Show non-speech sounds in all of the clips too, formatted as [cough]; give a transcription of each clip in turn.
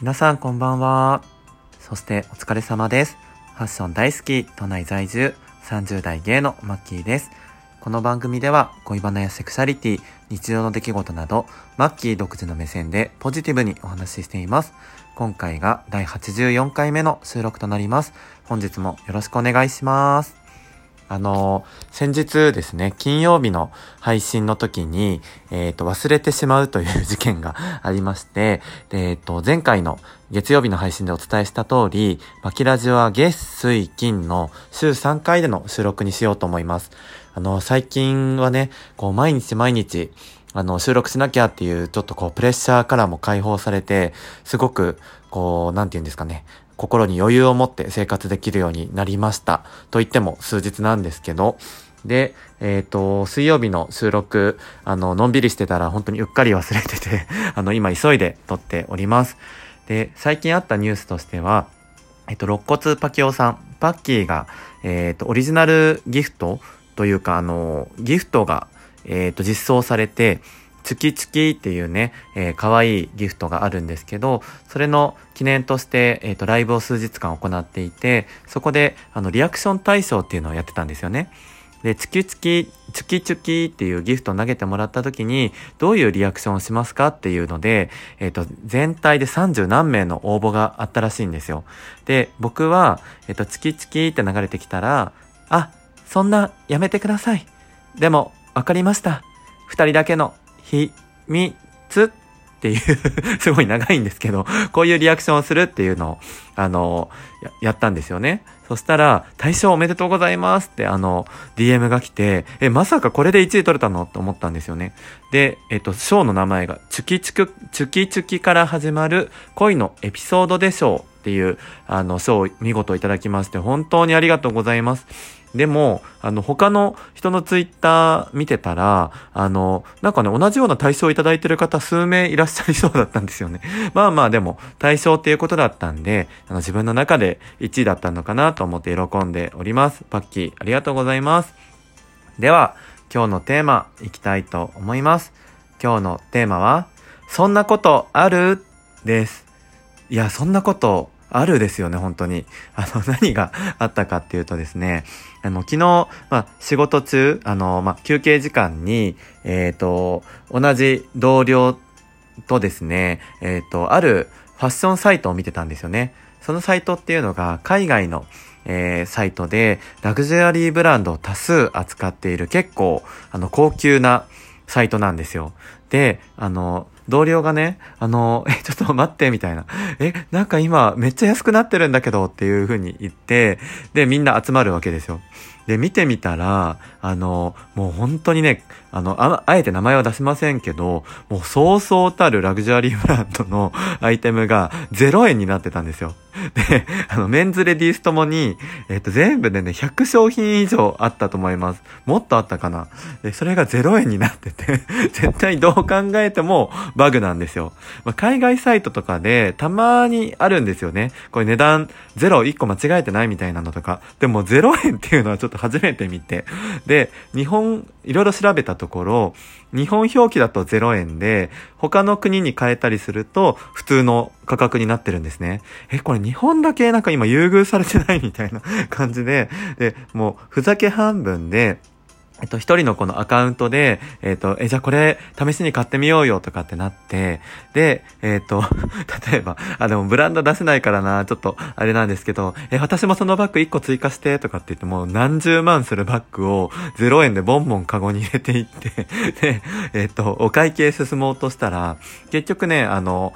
皆さんこんばんは。そしてお疲れ様です。ファッション大好き、都内在住、30代芸のマッキーです。この番組では恋バナやセクシャリティ、日常の出来事など、マッキー独自の目線でポジティブにお話ししています。今回が第84回目の収録となります。本日もよろしくお願いします。あの、先日ですね、金曜日の配信の時に、えっ、ー、と、忘れてしまうという事件が [laughs] ありまして、えっ、ー、と、前回の月曜日の配信でお伝えした通り、バキラジは月、水、金の週3回での収録にしようと思います。あの、最近はね、こう、毎日毎日、あの、収録しなきゃっていう、ちょっとこう、プレッシャーからも解放されて、すごく、こう、なんて言うんですかね、心に余裕を持って生活できるようになりました。と言っても数日なんですけど、で、えっ、ー、と、水曜日の収録、あの、のんびりしてたら本当にうっかり忘れてて [laughs] あの、今急いで撮っております。で、最近あったニュースとしては、えっ、と、肋骨パキオさん、パッキーが、えっ、と、オリジナルギフトというか、あの、ギフトが、えっ、と、実装されて、チュキチキっていうね、えー、可愛いギフトがあるんですけど、それの記念として、えっ、ー、と、ライブを数日間行っていて、そこで、あの、リアクション対象っていうのをやってたんですよね。で、チキチキ、チキチキっていうギフトを投げてもらった時に、どういうリアクションをしますかっていうので、えっ、ー、と、全体で30何名の応募があったらしいんですよ。で、僕は、えっ、ー、と、チキチキって流れてきたら、あ、そんな、やめてください。でも、わかりました。二人だけのひ、み、つっていう [laughs] すごい長いんですけど、こういうリアクションをするっていうのを、あの、ややったんですよね。そしたら、大賞おめでとうございますって、あの、DM が来て、え、まさかこれで1位取れたの？と思ったんですよね。で、えっと、賞の名前が、チュキチュキ、チュキチュキから始まる恋のエピソードでしょうっていう、あの、賞を見事いただきまして、本当にありがとうございます。でも、あの、他の人のツイッター見てたら、あの、なんかね、同じような対象をいただいてる方数名いらっしゃりそうだったんですよね。まあまあでも、対象っていうことだったんで、あの自分の中で1位だったのかなと思って喜んでおります。パッキー、ありがとうございます。では、今日のテーマ、いきたいと思います。今日のテーマは、そんなことある？です。いや、そんなことあるですよね、本当に。あの、[laughs] 何があったかっていうとですね、あの、昨日、ま、仕事中、あの、ま、休憩時間に、えっ、ー、と、同じ同僚とですね、えっ、ー、と、あるファッションサイトを見てたんですよね。そのサイトっていうのが、海外の、えー、サイトで、ラグジュアリーブランドを多数扱っている結構、あの、高級なサイトなんですよ。で、あの、同僚がね、あの、[laughs] え、ちょっと待って、みたいな。え、なんか今めっちゃ安くなってるんだけどっていう風に言って、で、みんな集まるわけですよ。で、見てみたら、あの、もう本当にね、あの、あ、あえて名前は出しませんけど、もうそうそうたるラグジュアリー [laughs] ブランドのアイテムが0円になってたんですよ。で、あの、メンズレディースともに、えっ、と、全部でね、100商品以上あったと思います。もっとあったかな。で、それが0円になってて絶対どう考えてもバグなんですよ。まあ、海外サイトとかでたまにあるんですよね。これ値段0、1個間違えてないみたいなのとか。でも0円っていうのはちょっと初めて見て。で、日本、いろいろ調べたところ、日本表記だと0円で、他の国に変えたりすると普通の価格になってるんですね。え、これ日本だけなんか今優遇されてないみたいな感じで、で、もうふざけ半分で、えっと、一人のこのアカウントで、えっと、え、じゃあこれ試しに買ってみようよとかってなって、で、えっと、[laughs] 例えば、あ、でもブランド出せないからな、ちょっとあれなんですけど、え、私もそのバッグ1個追加してとかって言っても何十万するバッグを0円でボンボンカゴに入れていってで、えっと、お会計進もうとしたら、結局ね、あの、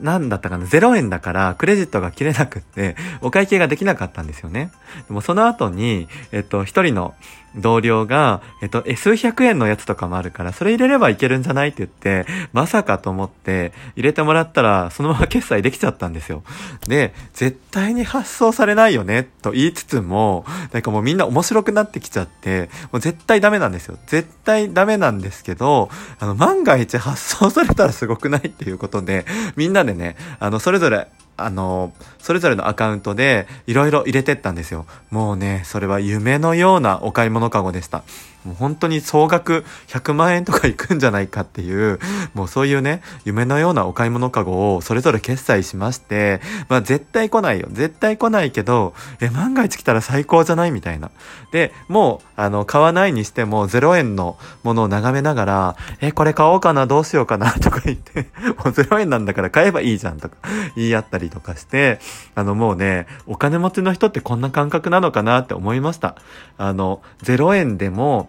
なんだったかな、0円だからクレジットが切れなくって、[laughs] お会計ができなかったんですよね。でもその後に、えっと、一人の同僚が、えっと、え、数百円のやつとかもあるから、それ入れればいけるんじゃないって言って、まさかと思って入れてもらったら、そのまま決済できちゃったんですよ。で、絶対に発送されないよね、と言いつつも、なんかもうみんな面白くなってきちゃって、もう絶対ダメなんですよ。絶対ダメなんですけど、あの、万が一発送されたらすごくないっていうことで、みんなでね、ねあの、それぞれあの、それぞれのアカウントでいろいろ入れてったんですよ。もうね、それは夢のようなお買い物かごでした。もう本当に総額100万円とかいくんじゃないかっていう、もうそういうね、夢のようなお買い物かごをそれぞれ決済しまして、まあ絶対来ないよ。絶対来ないけど、え、万が一来たら最高じゃないみたいな。で、もう、あの、買わないにしても0円のものを眺めながら、え、これ買おうかな、どうしようかな、[laughs] とか言って、もう0円なんだから買えばいいじゃんとか言い合ったりとかして、あのもうね、お金持ちの人ってこんな感覚なのかなって思いました。あの、0円でも、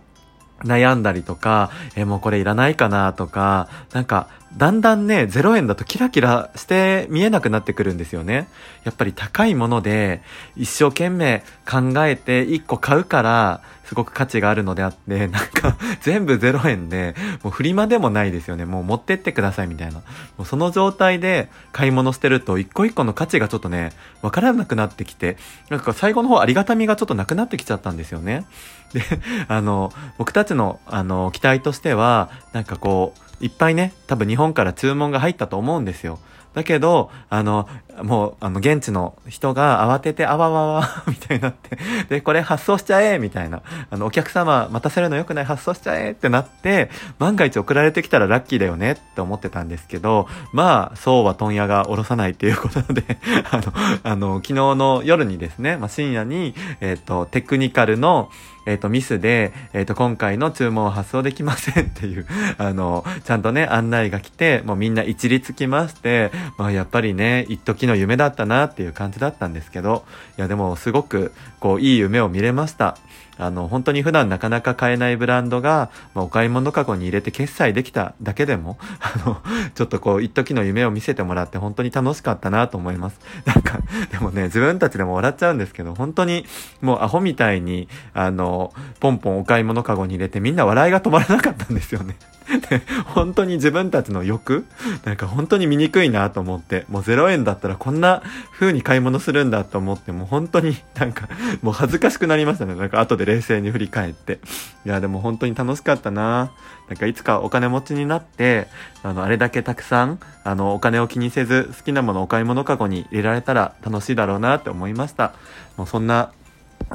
悩んだりとか、え、もうこれいらないかなとか、なんか、だんだんね、0円だとキラキラして見えなくなってくるんですよね。やっぱり高いもので、一生懸命考えて1個買うから、すごく価値があるのであって、[laughs] なんか、全部0円で、もうフリマでもないですよね。もう持ってってくださいみたいな。もうその状態で買い物してると、一個一個の価値がちょっとね、わからなくなってきて、なんか最後の方ありがたみがちょっとなくなってきちゃったんですよね。で、あの、僕たちの、あの、期待としては、なんかこう、いっぱいね、多分日本から注文が入ったと思うんですよ。だけど、あの、もう、あの、現地の人が慌てて、あわわわ、[laughs] みたいになって、で、これ発送しちゃえみたいな。あの、お客様待たせるの良くない発送しちゃえってなって、万が一送られてきたらラッキーだよねって思ってたんですけど、まあ、そうは問屋が下ろさないっていうことで、[laughs] あの、あの、昨日の夜にですね、まあ、深夜に、えっ、ー、と、テクニカルの、えっ、ー、と、ミスで、えっ、ー、と、今回の注文を発送できませんっていう、[laughs] あの、ちゃんとね、案内が来て、もうみんな一律来まして、まあ、やっぱりね、一時の夢だったなっていう感じだったんですけど、いや、でも、すごく、こう、いい夢を見れました。あの、本当に普段なかなか買えないブランドが、まあ、お買い物かごに入れて決済できただけでも、[laughs] あの、ちょっとこう、一時の夢を見せてもらって本当に楽しかったなと思います。[laughs] なんか、でもね、自分たちでも笑っちゃうんですけど、本当に、もうアホみたいに、あの、ポンポンお買い物かごに入れてみんな笑いが止まらなかったんですよね。[laughs] 本当に自分たちの欲？なんか本当に醜いなと思って、もう0円だったらこんな風に買い物するんだと思って、もう本当になんか、もう恥ずかしくなりましたね。なんか後で冷静に振り返って。いや、でも本当に楽しかったななんかいつかお金持ちになって、あの、あれだけたくさん、あの、お金を気にせず好きなものお買い物かごに入れられたら楽しいだろうなって思いました。もうそんな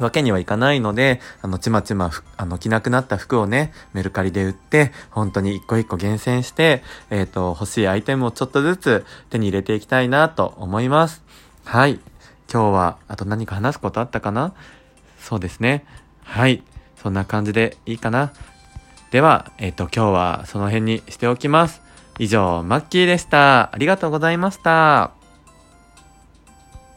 わけにはいかないので、あの、ちまちま、あの、着なくなった服をね、メルカリで売って、本当に一個一個厳選して、えっ、ー、と、欲しいアイテムをちょっとずつ手に入れていきたいなと思います。はい。今日は、あと何か話すことあったかな？そうですね。はい。そんな感じでいいかな？では、えっ、ー、と、今日はその辺にしておきます。以上、マッキーでした。ありがとうございました。